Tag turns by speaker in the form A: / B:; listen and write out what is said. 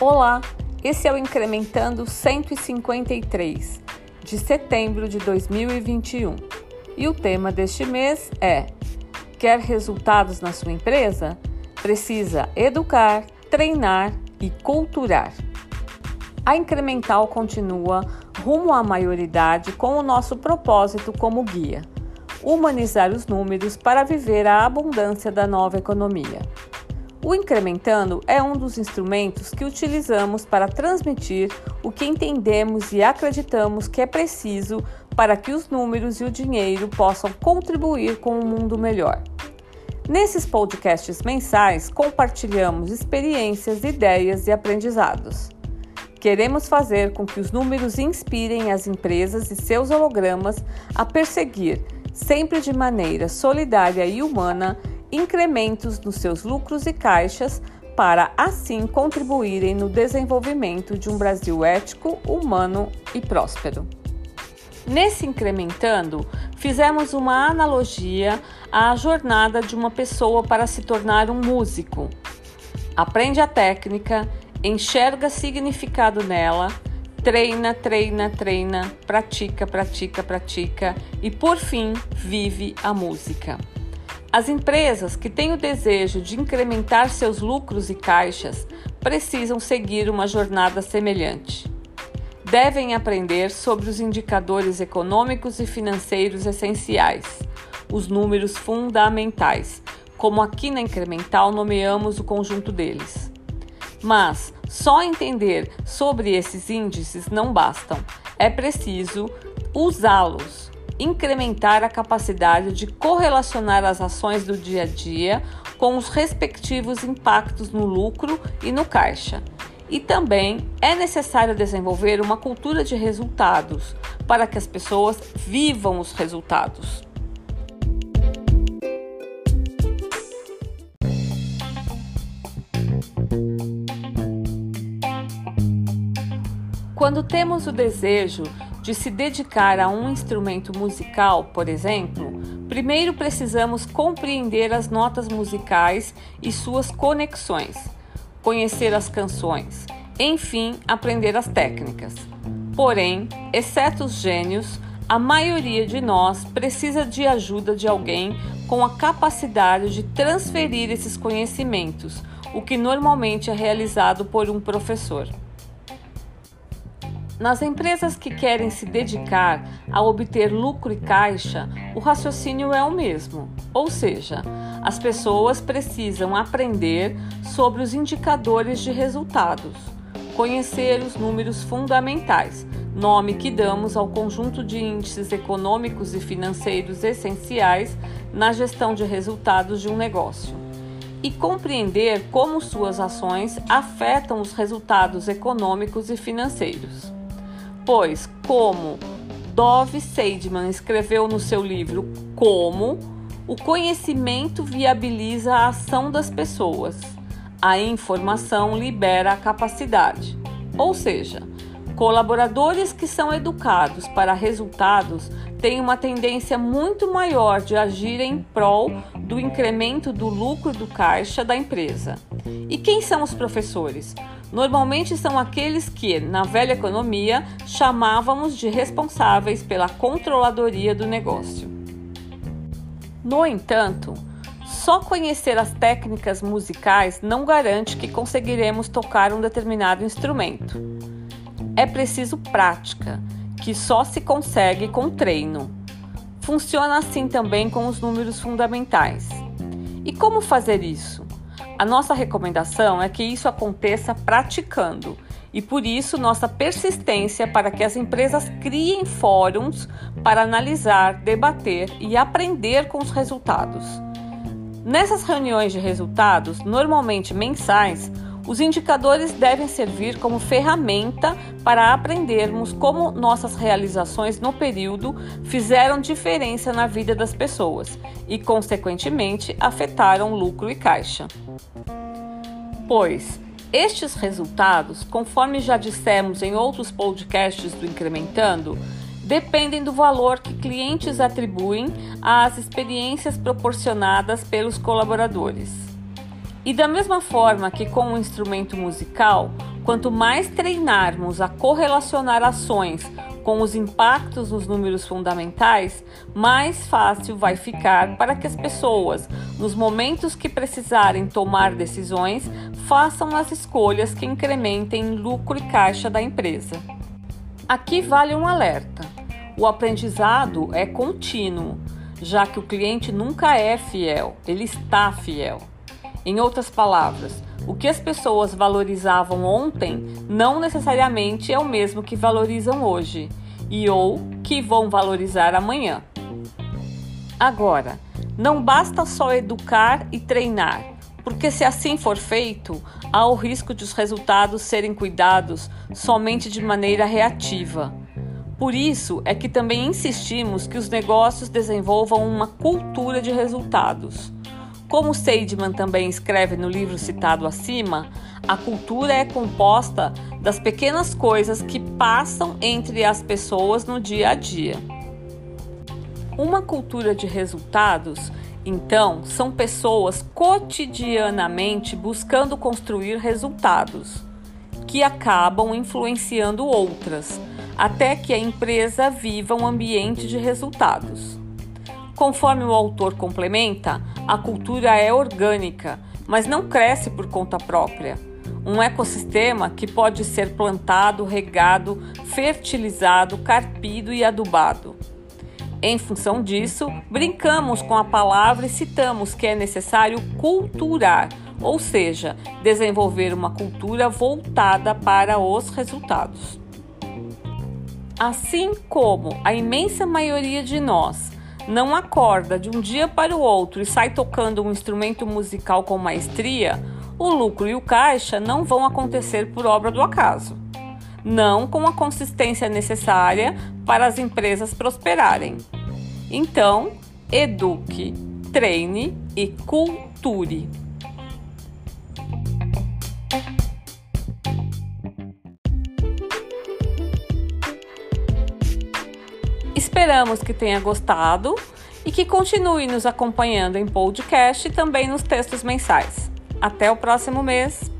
A: Olá, esse é o Incrementando 153 de setembro de 2021 e o tema deste mês é: Quer resultados na sua empresa? Precisa educar, treinar e culturar. A Incremental continua rumo à maioridade com o nosso propósito como guia: humanizar os números para viver a abundância da nova economia. O Incrementando é um dos instrumentos que utilizamos para transmitir o que entendemos e acreditamos que é preciso para que os números e o dinheiro possam contribuir com um mundo melhor. Nesses podcasts mensais, compartilhamos experiências, ideias e aprendizados. Queremos fazer com que os números inspirem as empresas e seus hologramas a perseguir, sempre de maneira solidária e humana, incrementos nos seus lucros e caixas para assim contribuírem no desenvolvimento de um Brasil ético, humano e próspero. Nesse incrementando, fizemos uma analogia à jornada de uma pessoa para se tornar um músico. Aprende a técnica, enxerga significado nela, treina, treina, treina, pratica, pratica, pratica e por fim vive a música. As empresas que têm o desejo de incrementar seus lucros e caixas precisam seguir uma jornada semelhante. Devem aprender sobre os indicadores econômicos e financeiros essenciais, os números fundamentais, como aqui na Incremental nomeamos o conjunto deles. Mas só entender sobre esses índices não bastam, é preciso usá-los incrementar a capacidade de correlacionar as ações do dia a dia com os respectivos impactos no lucro e no caixa. E também é necessário desenvolver uma cultura de resultados para que as pessoas vivam os resultados. Quando temos o desejo de se dedicar a um instrumento musical, por exemplo, primeiro precisamos compreender as notas musicais e suas conexões, conhecer as canções, enfim, aprender as técnicas. Porém, exceto os gênios, a maioria de nós precisa de ajuda de alguém com a capacidade de transferir esses conhecimentos, o que normalmente é realizado por um professor. Nas empresas que querem se dedicar a obter lucro e caixa, o raciocínio é o mesmo, ou seja, as pessoas precisam aprender sobre os indicadores de resultados, conhecer os números fundamentais, nome que damos ao conjunto de índices econômicos e financeiros essenciais na gestão de resultados de um negócio, e compreender como suas ações afetam os resultados econômicos e financeiros pois, como Dove Seidman escreveu no seu livro Como, o conhecimento viabiliza a ação das pessoas. A informação libera a capacidade. Ou seja, colaboradores que são educados para resultados têm uma tendência muito maior de agir em prol do incremento do lucro do caixa da empresa. E quem são os professores? normalmente são aqueles que, na velha economia, chamávamos de responsáveis pela controladoria do negócio. No entanto, só conhecer as técnicas musicais não garante que conseguiremos tocar um determinado instrumento. É preciso prática, que só se consegue com treino. Funciona assim também com os números fundamentais. E como fazer isso? A nossa recomendação é que isso aconteça praticando e por isso nossa persistência para que as empresas criem fóruns para analisar, debater e aprender com os resultados. Nessas reuniões de resultados, normalmente mensais, os indicadores devem servir como ferramenta para aprendermos como nossas realizações no período fizeram diferença na vida das pessoas e, consequentemente, afetaram lucro e caixa. Pois estes resultados, conforme já dissemos em outros podcasts do Incrementando, dependem do valor que clientes atribuem às experiências proporcionadas pelos colaboradores. E da mesma forma que com o um instrumento musical, quanto mais treinarmos a correlacionar ações com os impactos nos números fundamentais, mais fácil vai ficar para que as pessoas, nos momentos que precisarem tomar decisões, façam as escolhas que incrementem lucro e caixa da empresa. Aqui vale um alerta: o aprendizado é contínuo, já que o cliente nunca é fiel, ele está fiel. Em outras palavras, o que as pessoas valorizavam ontem não necessariamente é o mesmo que valorizam hoje e ou que vão valorizar amanhã. Agora, não basta só educar e treinar, porque se assim for feito, há o risco de os resultados serem cuidados somente de maneira reativa. Por isso é que também insistimos que os negócios desenvolvam uma cultura de resultados. Como Seidman também escreve no livro citado acima, a cultura é composta das pequenas coisas que passam entre as pessoas no dia a dia. Uma cultura de resultados, então, são pessoas cotidianamente buscando construir resultados que acabam influenciando outras, até que a empresa viva um ambiente de resultados. Conforme o autor complementa, a cultura é orgânica, mas não cresce por conta própria. Um ecossistema que pode ser plantado, regado, fertilizado, carpido e adubado. Em função disso, brincamos com a palavra e citamos que é necessário culturar, ou seja, desenvolver uma cultura voltada para os resultados. Assim como a imensa maioria de nós não acorda de um dia para o outro e sai tocando um instrumento musical com maestria, o lucro e o caixa não vão acontecer por obra do acaso. Não com a consistência necessária para as empresas prosperarem. Então, eduque, treine e culture. Esperamos que tenha gostado e que continue nos acompanhando em podcast e também nos textos mensais. Até o próximo mês!